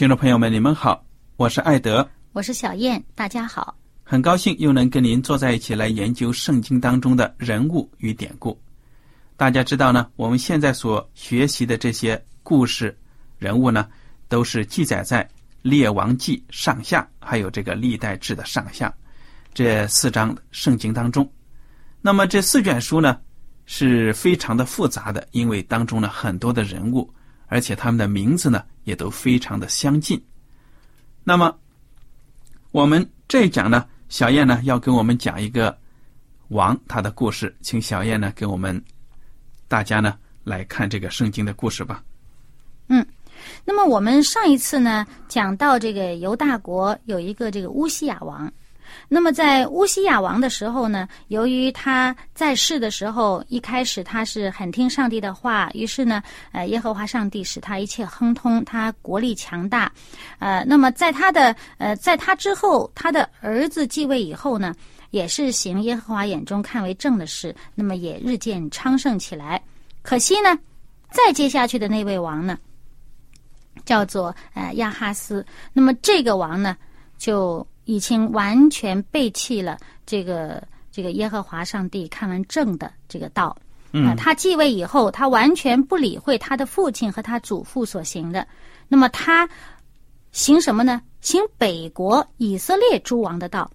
听众朋友们，你们好，我是艾德，我是小燕，大家好，很高兴又能跟您坐在一起来研究圣经当中的人物与典故。大家知道呢，我们现在所学习的这些故事人物呢，都是记载在《列王记》上下，还有这个《历代志》的上下这四章圣经当中。那么这四卷书呢，是非常的复杂的，因为当中呢很多的人物，而且他们的名字呢也都非常的相近。那么我们这一讲呢，小燕呢要跟我们讲一个王他的故事，请小燕呢给我们。大家呢来看这个圣经的故事吧。嗯，那么我们上一次呢讲到这个犹大国有一个这个乌西亚王，那么在乌西亚王的时候呢，由于他在世的时候一开始他是很听上帝的话，于是呢，呃，耶和华上帝使他一切亨通，他国力强大，呃，那么在他的呃在他之后，他的儿子继位以后呢。也是行耶和华眼中看为正的事，那么也日渐昌盛起来。可惜呢，再接下去的那位王呢，叫做呃亚哈斯。那么这个王呢，就已经完全背弃了这个这个耶和华上帝看完正的这个道。嗯，他继位以后，他完全不理会他的父亲和他祖父所行的。那么他行什么呢？行北国以色列诸王的道。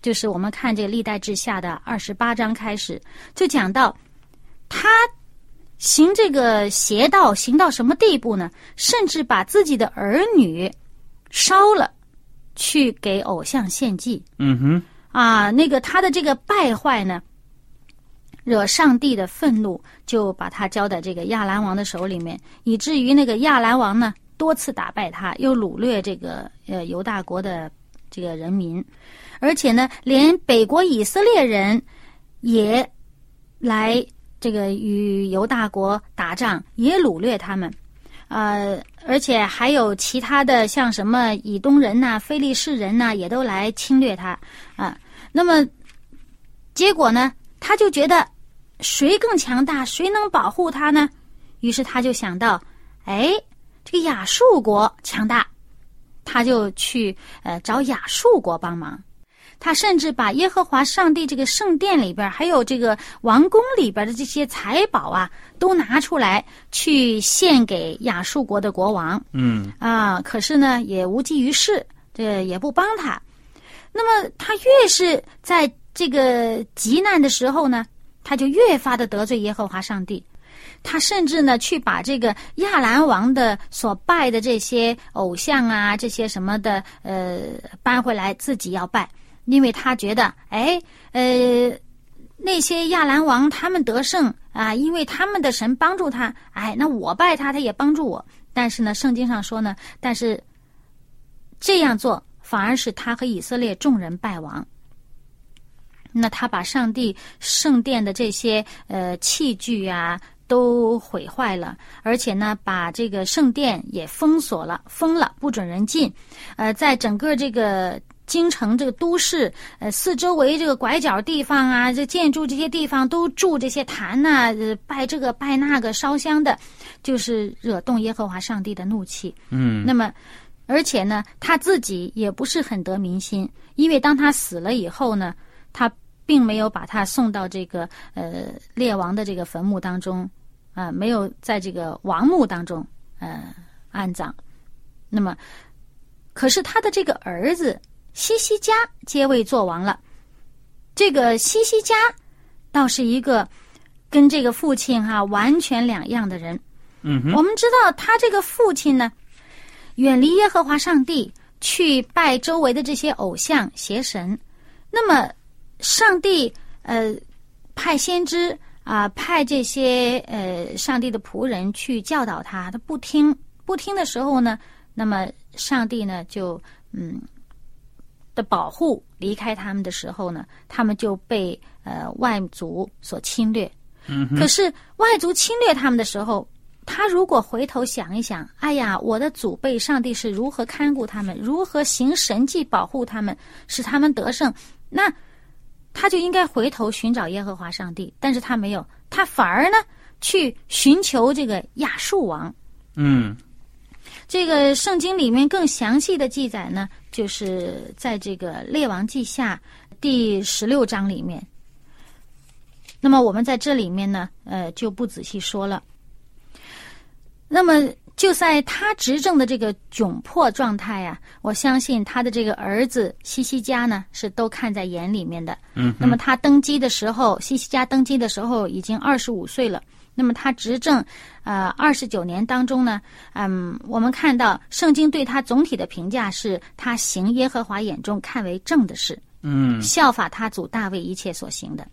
就是我们看这个历代志下的二十八章开始，就讲到他行这个邪道行到什么地步呢？甚至把自己的儿女烧了，去给偶像献祭。嗯哼，啊，那个他的这个败坏呢，惹上帝的愤怒，就把他交在这个亚兰王的手里面，以至于那个亚兰王呢多次打败他，又掳掠这个呃犹大国的这个人民。而且呢，连北国以色列人也来这个与犹大国打仗，也掳掠他们。呃，而且还有其他的，像什么以东人呐、非利士人呐，也都来侵略他啊。那么结果呢，他就觉得谁更强大，谁能保护他呢？于是他就想到，哎，这个亚述国强大，他就去呃找亚述国帮忙。他甚至把耶和华上帝这个圣殿里边，还有这个王宫里边的这些财宝啊，都拿出来去献给亚述国的国王。嗯啊，可是呢，也无济于事，这也不帮他。那么他越是在这个极难的时候呢，他就越发的得罪耶和华上帝。他甚至呢，去把这个亚兰王的所拜的这些偶像啊，这些什么的，呃，搬回来自己要拜。因为他觉得，哎，呃，那些亚兰王他们得胜啊，因为他们的神帮助他，哎，那我拜他，他也帮助我。但是呢，圣经上说呢，但是这样做反而是他和以色列众人败亡。那他把上帝圣殿的这些呃器具啊都毁坏了，而且呢，把这个圣殿也封锁了，封了，不准人进。呃，在整个这个京城这个都市，呃，四周围这个拐角地方啊，这建筑这些地方都住这些坛呐、呃拜这个拜那个，烧香的，就是惹动耶和华上帝的怒气。嗯那么，而且呢，他自己也不是很得民心，因为当他死了以后呢，他并没有把他送到这个呃列王的这个坟墓当中，啊、没有在这个王墓当中呃安葬。那么，可是他的这个儿子西西家接位做王了。这个西西家倒是一个跟这个父亲哈、完全两样的人。嗯我们知道他这个父亲呢，远离耶和华上帝，去拜周围的这些偶像邪神。那么，上帝呃派先知啊、派这些呃上帝的仆人去教导他，他不听，不听的时候呢，那么上帝呢就嗯的保护离开他们的时候呢，他们就被呃外族所侵略。嗯可是外族侵略他们的时候，他如果回头想一想，哎呀，我的祖辈上帝是如何看顾他们，如何行神迹保护他们，使他们得胜，那他就应该回头寻找耶和华上帝。但是他没有，他反而呢去寻求这个亚述王。嗯这个圣经里面更详细的记载呢，就是在这个列王记下第十六章里面。那么我们在这里面呢，呃，就不仔细说了。那么就在他执政的这个窘迫状态呀、我相信他的这个儿子西西家呢，是都看在眼里面的。嗯那么他登基的时候，西西家登基的时候已经二十五岁了。那么他执政，呃，二十九年当中呢，嗯，我们看到圣经对他总体的评价是他行耶和华眼中看为正的事，嗯效法他祖大卫一切所行的。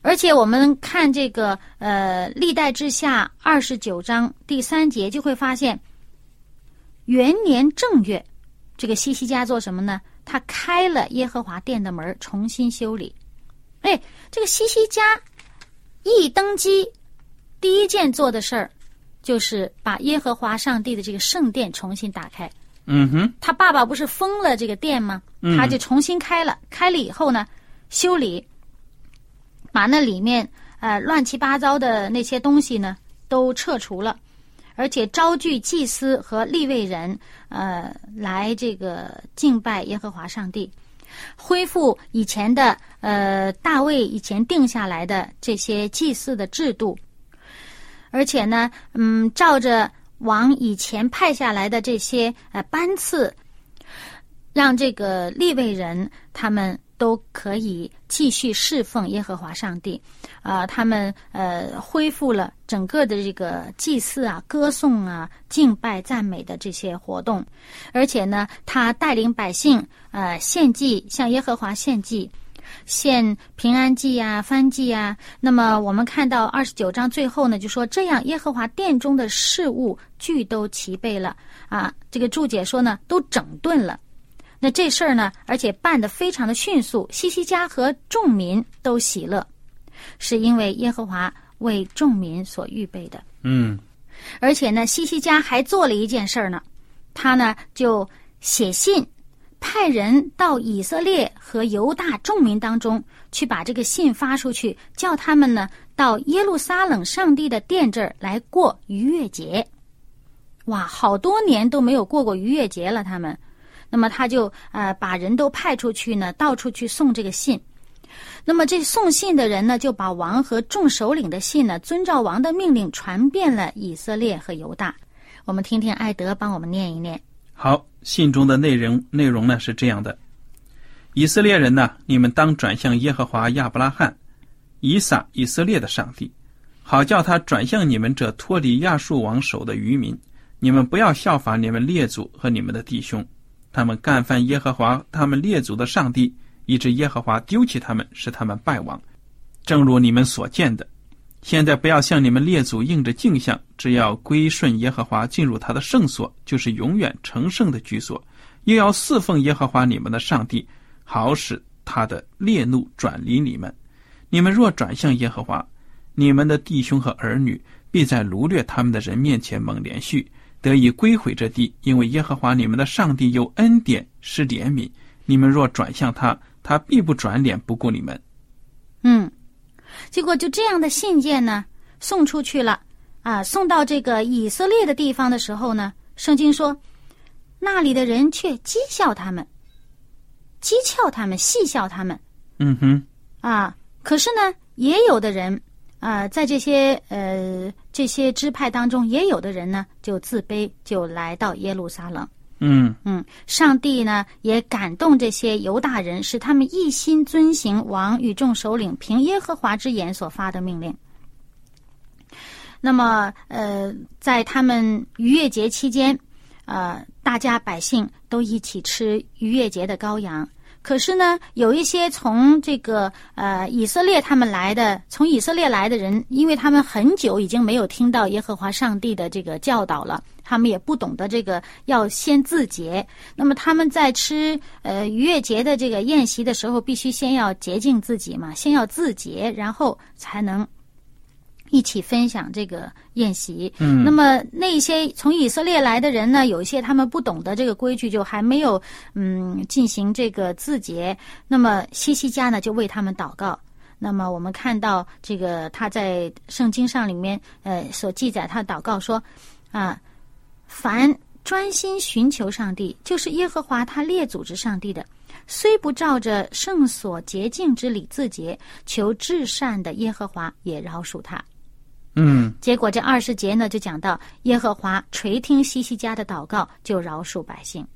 而且我们看这个呃历代之下二十九章第三节，就会发现，元年正月，这个西西家做什么呢？他开了耶和华殿的门，重新修理。哎，这个西西家一登基，第一件做的事儿，就是把耶和华上帝的这个圣殿重新打开。嗯哼他爸爸不是封了这个殿吗？嗯他就重新开了，开了以后呢，修理，把那里面呃乱七八糟的那些东西呢都撤除了，而且招聚祭司和立位人呃来这个敬拜耶和华上帝，恢复以前的呃大卫以前定下来的这些祭祀的制度，而且呢，嗯，照着王以前派下来的这些呃班次，让这个立位人他们都可以继续侍奉耶和华上帝，啊、他们呃恢复了整个的这个祭祀啊、歌颂啊、敬拜赞美的这些活动，而且呢，他带领百姓呃献祭，向耶和华献祭。献平安祭啊、燔祭啊。那么我们看到二十九章最后呢，就说这样，耶和华殿中的事物俱都齐备了啊。这个注解说呢，都整顿了。那这事儿呢，而且办得非常的迅速，西西家和众民都喜乐，是因为耶和华为众民所预备的。嗯而且呢，西西家还做了一件事儿呢，他呢就写信，派人到以色列和犹大众民当中去把这个信发出去，叫他们呢到耶路撒冷上帝的殿这儿来过逾越节。哇，好多年都没有过过逾越节了，他们。那么他就呃把人都派出去呢，到处去送这个信。那么这送信的人呢，就把王和众首领的信呢，遵照王的命令传遍了以色列和犹大。我们听听艾德帮我们念一念。好，信中的内容内容呢是这样的：以色列人呢，你们当转向耶和华亚伯拉罕、以撒、以色列的上帝，好叫他转向你们这脱离亚述王手的渔民。你们不要效法你们列祖和你们的弟兄，他们干犯耶和华他们列祖的上帝，以致耶和华丢弃他们，使他们败亡。正如你们所见的，现在不要向你们列祖应着镜像，只要归顺耶和华，进入他的圣所，就是永远成圣的居所；又要侍奉耶和华你们的上帝，好使他的烈怒转离你们。你们若转向耶和华，你们的弟兄和儿女必在掳掠他们的人面前蒙连续，得以归回这地，因为耶和华你们的上帝有恩典，是怜悯。你们若转向他，他必不转脸不顾你们。嗯，结果就这样的信件呢送出去了啊，送到这个以色列的地方的时候呢，圣经说，那里的人却讥笑他们，讥诮他们，戏笑他们嗯哼，啊。可是呢，也有的人啊，在这些呃这些支派当中，也有的人呢就自卑，就来到耶路撒冷。嗯嗯，上帝呢也感动这些犹大人，使他们一心遵行王与众首领凭耶和华之言所发的命令。那么，呃，在他们逾越节期间，呃，大家百姓都一起吃逾越节的羔羊。可是呢，有一些从这个呃以色列他们来的，从以色列来的人，因为他们很久已经没有听到耶和华上帝的这个教导了，他们也不懂得这个要先自洁。那么他们在吃呃逾越节的这个宴席的时候，必须先要洁净自己嘛，先要自洁，然后才能一起分享这个宴席。嗯那么那些从以色列来的人呢，有一些他们不懂得这个规矩，就还没有嗯进行这个自洁。那么西西家呢，就为他们祷告。那么我们看到这个他在圣经上里面呃所记载，他祷告说啊，凡专心寻求上帝，就是耶和华他列祖之上帝的，虽不照着圣所洁净之礼自洁，求至善的耶和华也饶恕他。嗯结果这二十节呢，就讲到耶和华垂听西西家的祷告，就饶恕百姓。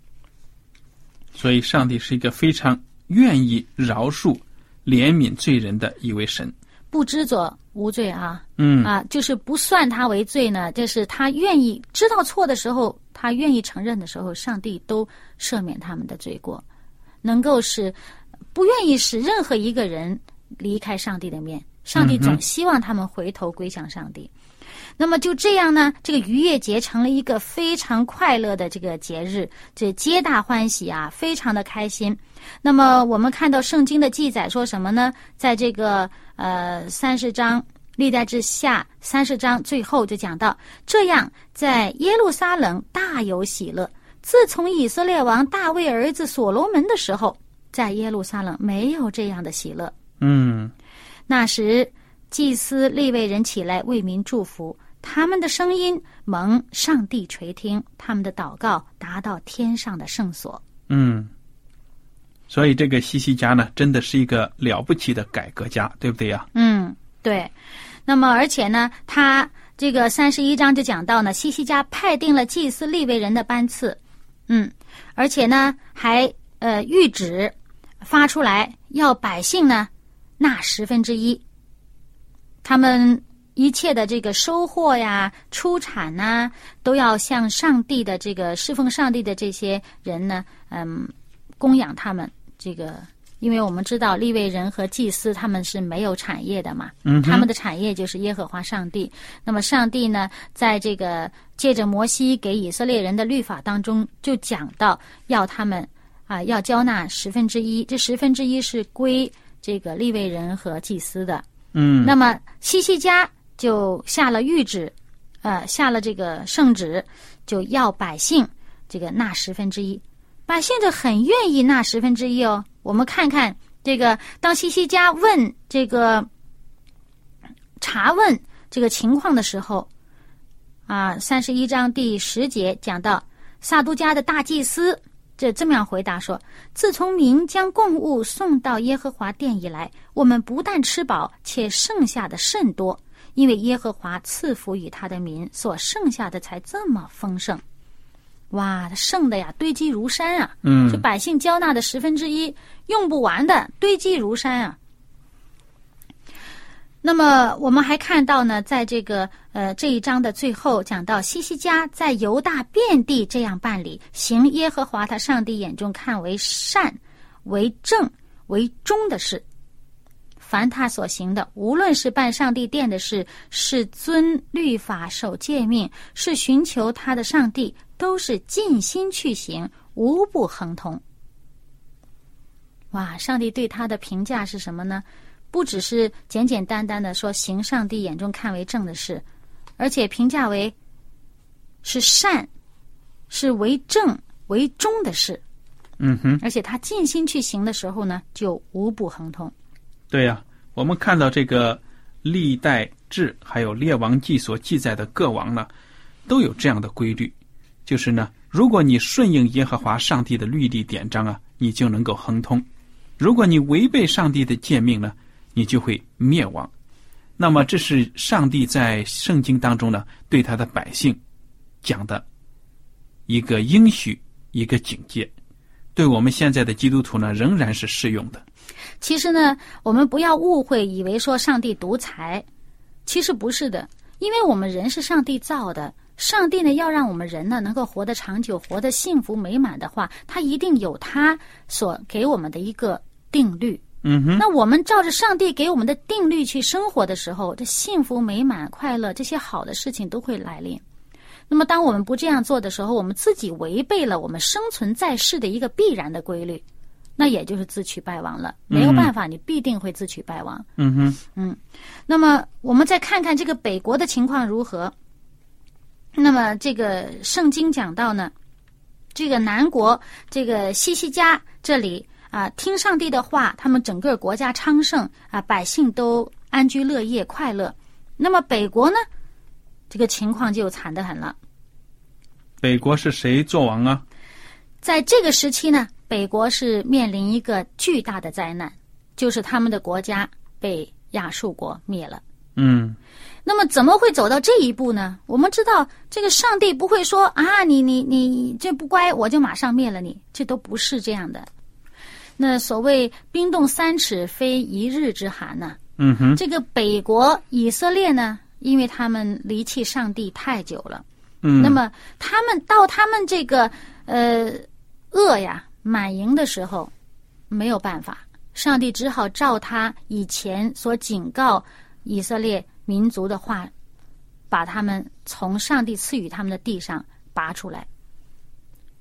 所以上帝是一个非常愿意饶恕、怜悯罪人的一位神。不知者无罪啊，嗯啊，就是不算他为罪呢，就是他愿意知道错的时候，他愿意承认的时候，上帝都赦免他们的罪过，能够使不愿意使任何一个人离开上帝的面。上帝总希望他们回头归向上帝。那么就这样呢，这个逾越节成了一个非常快乐的这个节日，这皆大欢喜啊，非常的开心。那么我们看到圣经的记载说什么呢？在这个呃三十章历代之下三十章最后就讲到，这样在耶路撒冷大有喜乐。自从以色列王大卫儿子所罗门的时候，在耶路撒冷没有这样的喜乐。嗯那时，祭司立位人起来为民祝福，他们的声音蒙上帝垂听，他们的祷告达到天上的圣所。嗯，所以这个西西家呢，真的是一个了不起的改革家，对不对呀？嗯，对。那么，而且呢，他这个三十一章就讲到呢，西西家派定了祭司立位人的班次，嗯，而且呢，还呃谕旨发出来，要百姓呢纳十分之一，他们一切的这个收获呀、出产呐、都要向上帝的这个侍奉上帝的这些人呢，嗯，供养他们这个。因为我们知道立位人和祭司他们是没有产业的嘛，嗯他们的产业就是耶和华上帝。那么上帝呢，在这个借着摩西给以色列人的律法当中，就讲到要他们啊要交纳十分之一，这十分之一是归这个立位人和祭司的。嗯那么西西家就下了谕旨，呃，下了这个圣旨，就要百姓这个纳十分之一。百姓就很愿意纳十分之一哦。我们看看这个，当西西家问这个查问这个情况的时候，啊，三十一章第十节讲到撒都家的大祭司这这么样回答说：“自从民将供物送到耶和华殿以来，我们不但吃饱，且剩下的甚多，因为耶和华赐福于他的民，所剩下的才这么丰盛。哇，剩的呀，堆积如山啊！嗯就百姓交纳的十分之一用不完的，堆积如山啊。那么我们还看到呢，在这个呃这一章的最后讲到西西家在犹大遍地这样办理，行耶和华他上帝眼中看为善、为正、为忠的事。凡他所行的，无论是办上帝殿的事，是遵律法、守诫命，是寻求他的上帝，都是尽心去行，无不亨通。哇，上帝对他的评价是什么呢？不只是简简单单的说行上帝眼中看为正的事，而且评价为是善，是为正为忠的事。嗯哼，而且他尽心去行的时候呢，就无不亨通。对呀、我们看到这个历代志还有列王记所记载的各王呢，都有这样的规律，就是呢，如果你顺应耶和华上帝的律例典章啊，你就能够亨通；如果你违背上帝的诫命呢，你就会灭亡。那么，这是上帝在圣经当中呢对他的百姓讲的一个应许，一个警戒，对我们现在的基督徒呢仍然是适用的。其实呢，我们不要误会，以为说上帝独裁，其实不是的，因为我们人是上帝造的。上帝呢，要让我们人呢能够活得长久、活得幸福美满的话，他一定有他所给我们的一个定律。嗯哼，那我们照着上帝给我们的定律去生活的时候，这幸福美满、快乐这些好的事情都会来临。那么，当我们不这样做的时候，我们自己违背了我们生存在世的一个必然的规律，那也就是自取败亡了。没有办法，你必定会自取败亡。嗯哼，嗯那么，我们再看看这个北国的情况如何。那么，这个圣经讲到呢，这个南国这个西西家这里啊，听上帝的话，他们整个国家昌盛啊，百姓都安居乐业、快乐。那么北国呢，这个情况就惨得很了。北国是谁做王啊？在这个时期呢，北国是面临一个巨大的灾难，就是他们的国家被亚述国灭了。嗯，那么怎么会走到这一步呢？我们知道，这个上帝不会说啊，你你你这不乖，我就马上灭了你，这都不是这样的。那所谓冰冻三尺，非一日之寒呐、嗯哼，这个北国以色列呢，因为他们离弃上帝太久了，嗯，那么他们到他们这个呃恶呀满盈的时候，没有办法，上帝只好照他以前所警告以色列民族的话，把他们从上帝赐予他们的地上拔出来，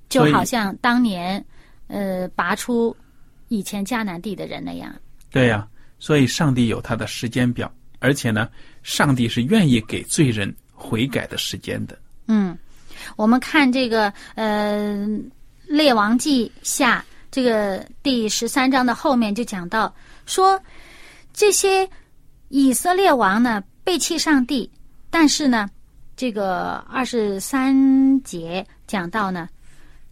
就好像当年呃拔出以前迦南地的人那样。对呀、所以上帝有他的时间表，而且呢，上帝是愿意给罪人悔改的时间的。嗯，我们看这个呃《列王记下》这个第十三章的后面就讲到说，这些以色列王呢背弃上帝，但是呢，这个二十三节讲到呢，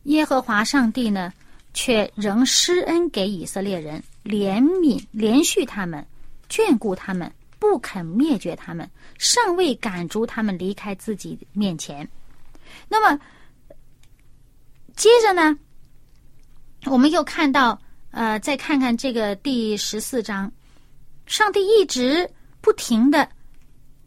耶和华上帝呢却仍施恩给以色列人，怜悯连续他们，眷顾他们，不肯灭绝他们，尚未赶逐他们离开自己面前。那么，接着呢，我们又看到，呃，再看看这个第十四章，上帝一直不停的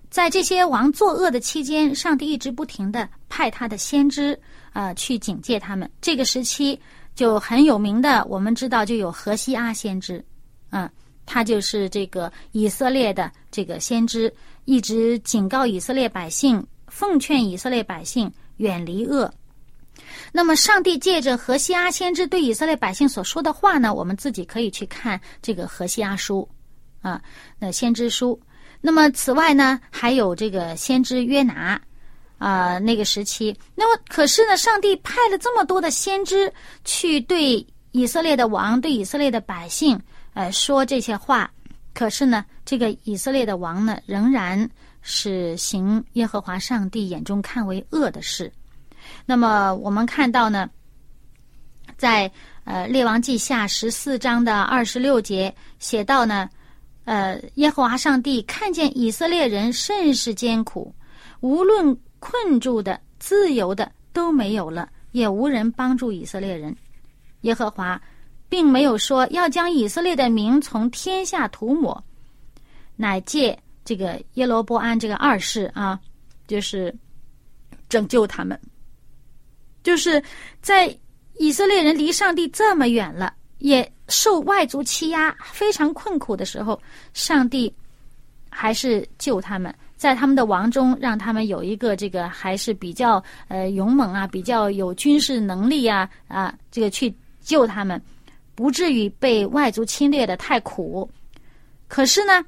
在这些王作恶的期间，上帝一直不停的派他的先知啊、去警戒他们。这个时期就很有名的，我们知道就有何西阿先知，啊、他就是这个以色列的这个先知，一直警告以色列百姓，奉劝以色列百姓远离恶。那么，上帝借着何西阿先知对以色列百姓所说的话呢，我们自己可以去看这个何西阿书，啊，那先知书。那么，此外呢，还有这个先知约拿，啊、那个时期。那么，可是呢，上帝派了这么多的先知去对以色列的王、对以色列的百姓，呃，说这些话。可是呢，这个以色列的王呢，仍然是行耶和华上帝眼中看为恶的事。那么我们看到呢，在呃《列王记下》十四章的二十六节写到呢，呃，耶和华上帝看见以色列人甚是艰苦，无论困住的、自由的都没有了，也无人帮助以色列人。耶和华并没有说要将以色列的名从天下涂抹，乃借这个耶罗波安这个二世啊，就是拯救他们。就是在以色列人离上帝这么远了，也受外族欺压，非常困苦的时候，上帝还是救他们，在他们的王中，让他们有一个这个还是比较呃勇猛啊，比较有军事能力啊啊，这个去救他们，不至于被外族侵略的太苦。可是呢，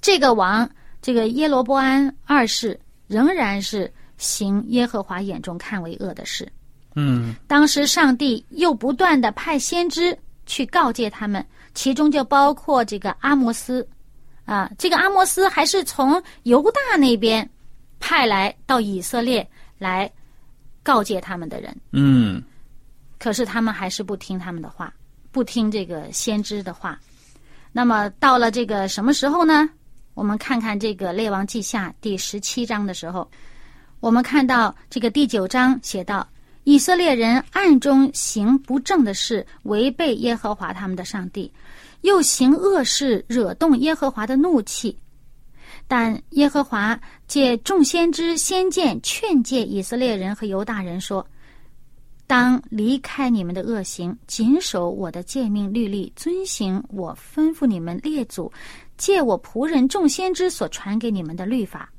这个王，这个耶罗波安二世，仍然是行耶和华眼中看为恶的事。嗯当时上帝又不断的派先知去告诫他们，其中就包括这个阿摩斯，啊，这个阿摩斯还是从犹大那边派来到以色列来告诫他们的人，嗯可是他们还是不听他们的话，不听这个先知的话。那么到了这个什么时候呢？我们看看这个《列王记下》第十七章的时候，我们看到这个第九章写道。以色列人暗中行不正的事，违背耶和华他们的上帝，又行恶事，惹动耶和华的怒气。但耶和华借众先知先见劝诫以色列人和犹大人说：“当离开你们的恶行，谨守我的诫命律例，遵行我吩咐你们列祖借我仆人众先知所传给你们的律法。”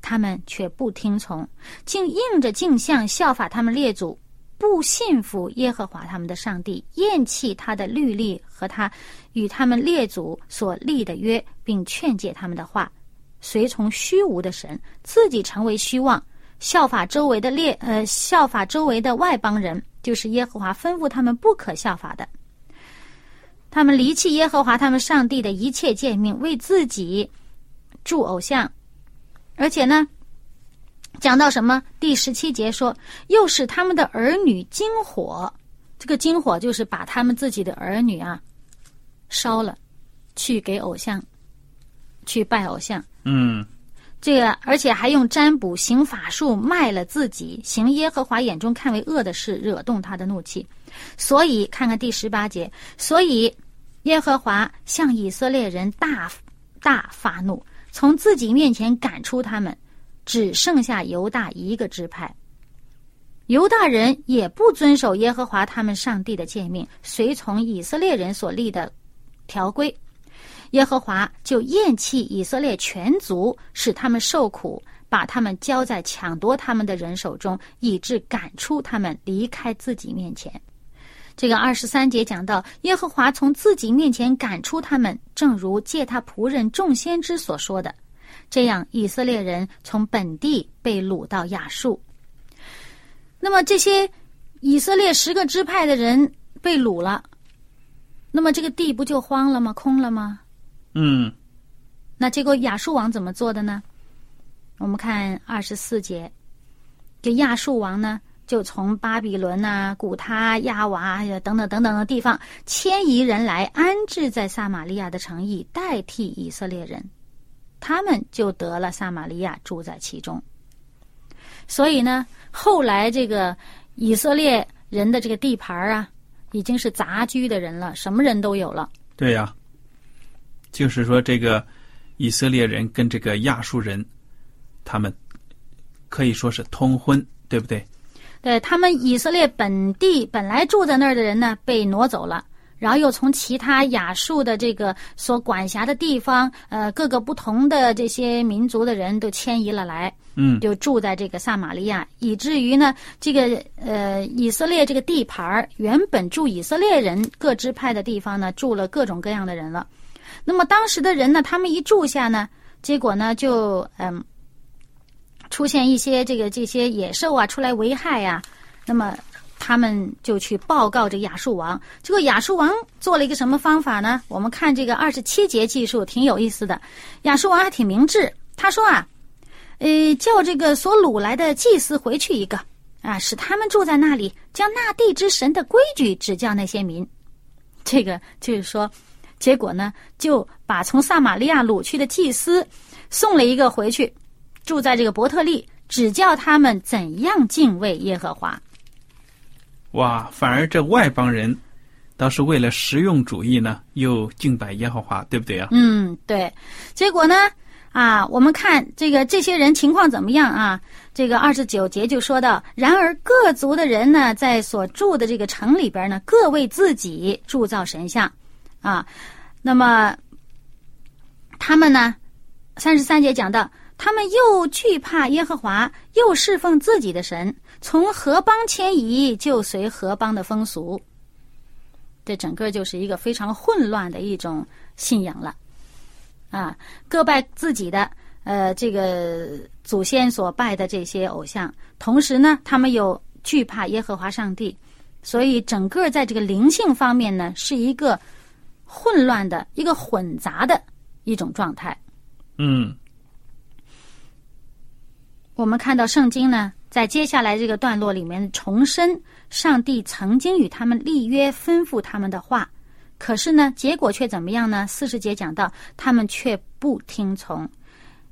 他们却不听从，竟应着镜像效法他们列祖，不信服耶和华他们的上帝，厌弃他的律例和他与他们列祖所立的约，并劝诫他们的话，随从虚无的神，自己成为虚妄，效法周围的列呃效法周围的外邦人，就是耶和华吩咐他们不可效法的。他们离弃耶和华他们上帝的一切诫命，为自己铸偶像。而且呢，讲到什么？第十七节说，又使他们的儿女惊火。这个惊火就是把他们自己的儿女啊烧了，去给偶像，去拜偶像。嗯这个，而且还用占卜行法术卖了自己，行耶和华眼中看为恶的事，惹动他的怒气。所以，看看第十八节，所以耶和华向以色列人大大发怒。从自己面前赶出他们，只剩下犹大一个支派。犹大人也不遵守耶和华他们上帝的诫命，随从以色列人所立的条规，耶和华就厌弃以色列全族，使他们受苦，把他们交在抢夺他们的人手中，以致赶出他们离开自己面前。这个二十三节讲到，耶和华从自己面前赶出他们，正如借他仆人众先知所说的，这样以色列人从本地被掳到亚述。那么这些以色列十个支派的人被掳了，那么这个地不就荒了吗？空了吗？嗯那结果亚述王怎么做的呢？我们看二十四节，这亚述王呢？就从巴比伦呐、古他、亚娃呀等等等等的地方迁移人来，安置在撒玛利亚的城邑，代替以色列人，他们就得了撒玛利亚，住在其中。所以呢，后来这个以色列人的这个地盘啊，已经是杂居的人了，什么人都有了。对呀、就是说这个以色列人跟这个亚述人，他们可以说是通婚，对不对？对他们以色列本地本来住在那儿的人呢，被挪走了，然后又从其他亚述的这个所管辖的地方，呃，各个不同的这些民族的人都迁移了来，嗯就住在这个撒玛利亚，以至于呢，这个呃以色列这个地盘儿原本住以色列人各支派的地方呢，住了各种各样的人了。那么当时的人呢，他们一住下呢，结果呢就嗯。出现一些这个这些野兽啊出来危害呀、那么他们就去报告这亚述王。这个亚述王做了一个什么方法呢？我们看这个二十七节记述挺有意思的。亚述王还挺明智，他说啊，呃，叫这个所掳来的祭司回去一个啊，使他们住在那里，将那地之神的规矩指教那些民。这个就是说，结果呢，就把从撒玛利亚掳去的祭司送了一个回去。住在这个伯特利，指教他们怎样敬畏耶和华。哇，反而这外邦人倒是为了实用主义呢，又敬拜耶和华，对不对啊？嗯，对。结果呢，啊，我们看这个这些人情况怎么样啊？这个二十九节就说到，然而各族的人呢，在所住的这个城里边呢，各为自己铸造神像，啊，那么他们呢，三十三节讲到。他们又惧怕耶和华，又侍奉自己的神，从何邦迁移，就随何邦的风俗。这整个就是一个非常混乱的一种信仰了。啊，各拜自己的呃这个祖先所拜的这些偶像，同时呢，他们又惧怕耶和华上帝，所以整个在这个灵性方面呢，是一个混乱的一个混杂的一种状态。嗯我们看到圣经呢，在接下来这个段落里面重申上帝曾经与他们立约、吩咐他们的话，可是呢，结果却怎么样呢？四十节讲到，他们却不听从，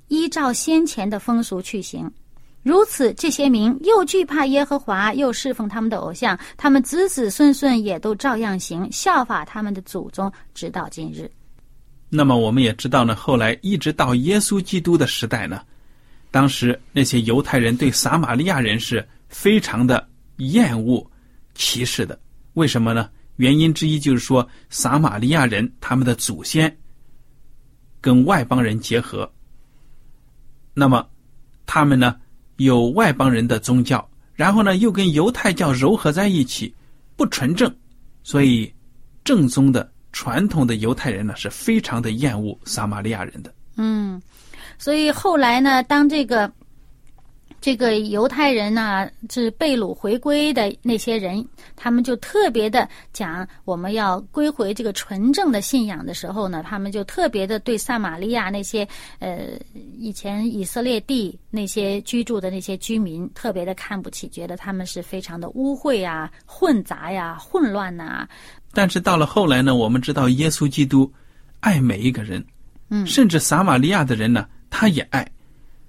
依照先前的风俗去行。如此，这些民又惧怕耶和华，又侍奉他们的偶像，他们子子孙孙也都照样行，效法他们的祖宗，直到今日。那么我们也知道呢，后来一直到耶稣基督的时代呢，当时那些犹太人对撒玛利亚人是非常的厌恶、歧视的。为什么呢？原因之一就是说，撒玛利亚人他们的祖先跟外邦人结合，那么他们呢有外邦人的宗教，然后呢又跟犹太教糅合在一起，不纯正，所以正宗的传统的犹太人呢是非常的厌恶撒玛利亚人的。嗯，所以后来呢，当这个这个犹太人呢是被掳回归的那些人，他们就特别的讲我们要归回这个纯正的信仰的时候呢，他们就特别的对撒玛利亚那些呃以前以色列地那些居住的那些居民特别的看不起，觉得他们是非常的污秽啊、混杂呀、混乱呐、但是到了后来呢，我们知道耶稣基督爱每一个人，嗯。甚至撒玛利亚的人呢，他也爱。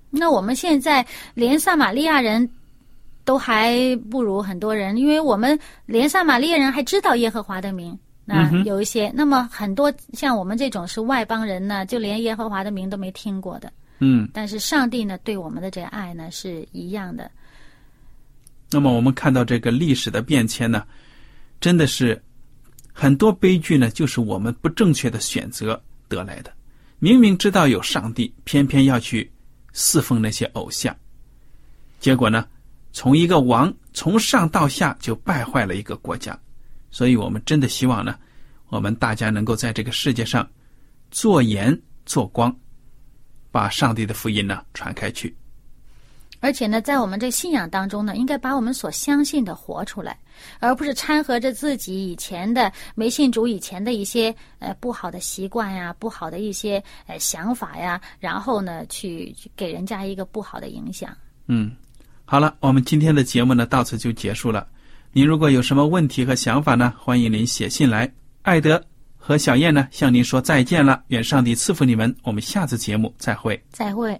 那我们现在连撒玛利亚人都还不如很多人，因为我们连撒玛利亚人还知道耶和华的名。那有一些，那么很多像我们这种是外邦人呢，就连耶和华的名都没听过的。嗯，但是上帝呢，对我们的这个爱呢是一样的。那么我们看到这个历史的变迁呢，真的是很多悲剧呢，就是我们不正确的选择得来的。明明知道有上帝，偏偏要去侍奉那些偶像，结果呢，从一个王从上到下就败坏了一个国家。所以我们真的希望呢，我们大家能够在这个世界上做盐做光，把上帝的福音呢传开去。而且呢，在我们这信仰当中呢，应该把我们所相信的活出来，而不是掺和着自己以前的没信主以前的一些呃不好的习惯呀、不好的一些呃想法呀，然后呢去去给人家一个不好的影响。嗯，好了，我们今天的节目呢到此就结束了。您如果有什么问题和想法呢，欢迎您写信来。艾德和小燕呢向您说再见了，愿上帝赐福你们。我们下次节目再会。再会。